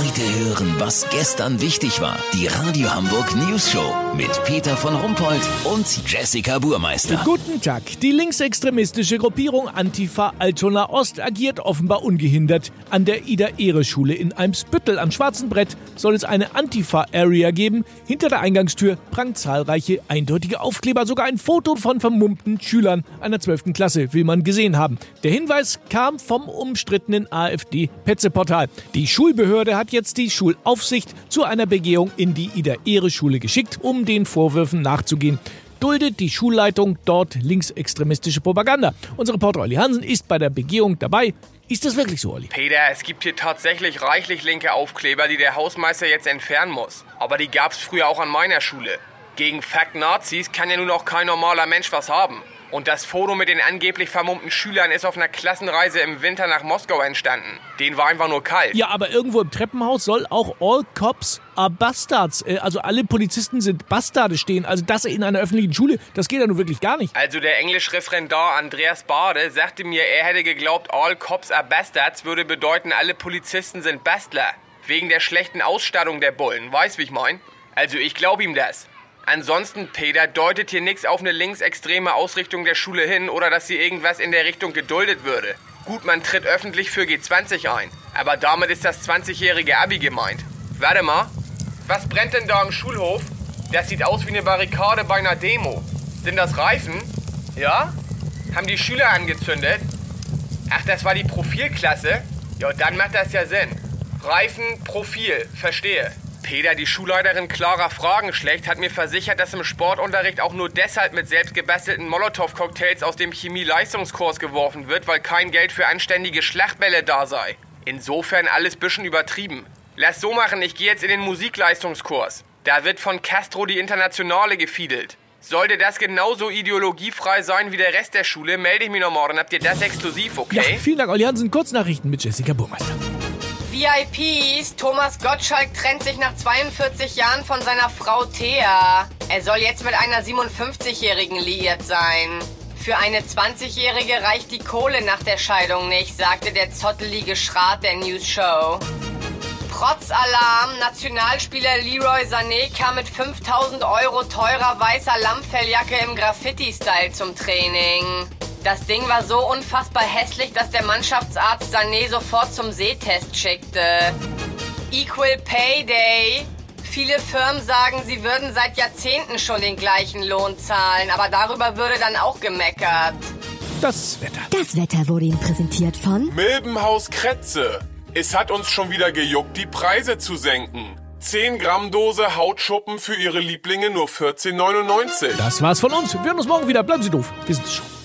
Heute hören, was gestern wichtig war. Die Radio Hamburg News Show mit Peter von Rumpold und Jessica Burmeister. Guten Tag. Die linksextremistische Gruppierung Antifa Altona Ost agiert offenbar ungehindert. An der Ida-Ehre-Schule in Eimsbüttel am Schwarzen Brett soll es eine Antifa-Area geben. Hinter der Eingangstür prangen zahlreiche eindeutige Aufkleber. Sogar ein Foto von vermummten Schülern einer 12. Klasse will man gesehen haben. Der Hinweis kam vom umstrittenen AfD-Petze-Portal. Die Schulbehörde hat jetzt die Schulaufsicht zu einer Begehung in die Ida-Ehre-Schule geschickt, um den Vorwürfen nachzugehen duldet die Schulleitung dort linksextremistische Propaganda. Unser Reporter Olli Hansen ist bei der Begehung dabei. Ist das wirklich so, Olli? Peter, es gibt hier tatsächlich reichlich linke Aufkleber, die der Hausmeister jetzt entfernen muss. Aber die gab's früher auch an meiner Schule. Gegen Fact-Nazis kann ja nun auch kein normaler Mensch was haben. Und das Foto mit den angeblich vermummten Schülern ist auf einer Klassenreise im Winter nach Moskau entstanden. Den war einfach nur kalt. Ja, aber irgendwo im Treppenhaus soll auch All Cops are Bastards, äh, also alle Polizisten sind Bastarde stehen. Also das in einer öffentlichen Schule, das geht ja nun wirklich gar nicht. Also der Englischreferendar Andreas Bade sagte mir, er hätte geglaubt, All Cops are Bastards würde bedeuten, alle Polizisten sind Bastler. Wegen der schlechten Ausstattung der Bullen. Weißt, wie ich mein? Also ich glaube ihm das. Ansonsten, Peter, deutet hier nichts auf eine linksextreme Ausrichtung der Schule hin oder dass hier irgendwas in der Richtung geduldet würde. Gut, man tritt öffentlich für G20 ein, aber damit ist das 20-jährige Abi gemeint. Warte mal, was brennt denn da im Schulhof? Das sieht aus wie eine Barrikade bei einer Demo. Sind das Reifen? Ja? Haben die Schüler angezündet? Ach, das war die Profilklasse? Ja, dann macht das ja Sinn. Reifen, Profil, verstehe. Peter, die Schulleiterin Clara Fragenschlecht, hat mir versichert, dass im Sportunterricht auch nur deshalb mit selbst gebastelten Molotow-Cocktails aus dem Chemie-Leistungskurs geworfen wird, weil kein Geld für anständige Schlachtbälle da sei. Insofern alles bisschen übertrieben. Lass so machen, ich gehe jetzt in den Musikleistungskurs. Da wird von Castro die Internationale gefiedelt. Sollte das genauso ideologiefrei sein wie der Rest der Schule, melde ich mich noch morgen. Habt ihr das exklusiv, okay? Ja, vielen Dank, Olli Hansen. Kurznachrichten mit Jessica Burmeister. VIPs. Thomas Gottschalk trennt sich nach 42 Jahren von seiner Frau Thea. Er soll jetzt mit einer 57-Jährigen liiert sein. Für eine 20-Jährige reicht die Kohle nach der Scheidung nicht, sagte der zottelige Schrat der News Show. Trotzalarm, Nationalspieler Leroy Sané kam mit 5000 Euro teurer weißer Lammfelljacke im Graffiti-Style zum Training. Das Ding war so unfassbar hässlich, dass der Mannschaftsarzt Sané sofort zum Sehtest schickte. Equal Pay Day. Viele Firmen sagen, sie würden seit Jahrzehnten schon den gleichen Lohn zahlen, aber darüber würde dann auch gemeckert. Das Wetter. Das Wetter wurde Ihnen präsentiert von Milbenhaus Kretze. Es hat uns schon wieder gejuckt, die Preise zu senken. 10 Gramm Dose Hautschuppen für Ihre Lieblinge nur 14,99. Das war's von uns. Wir hören uns morgen wieder. Bleiben Sie doof. Wir sind schon.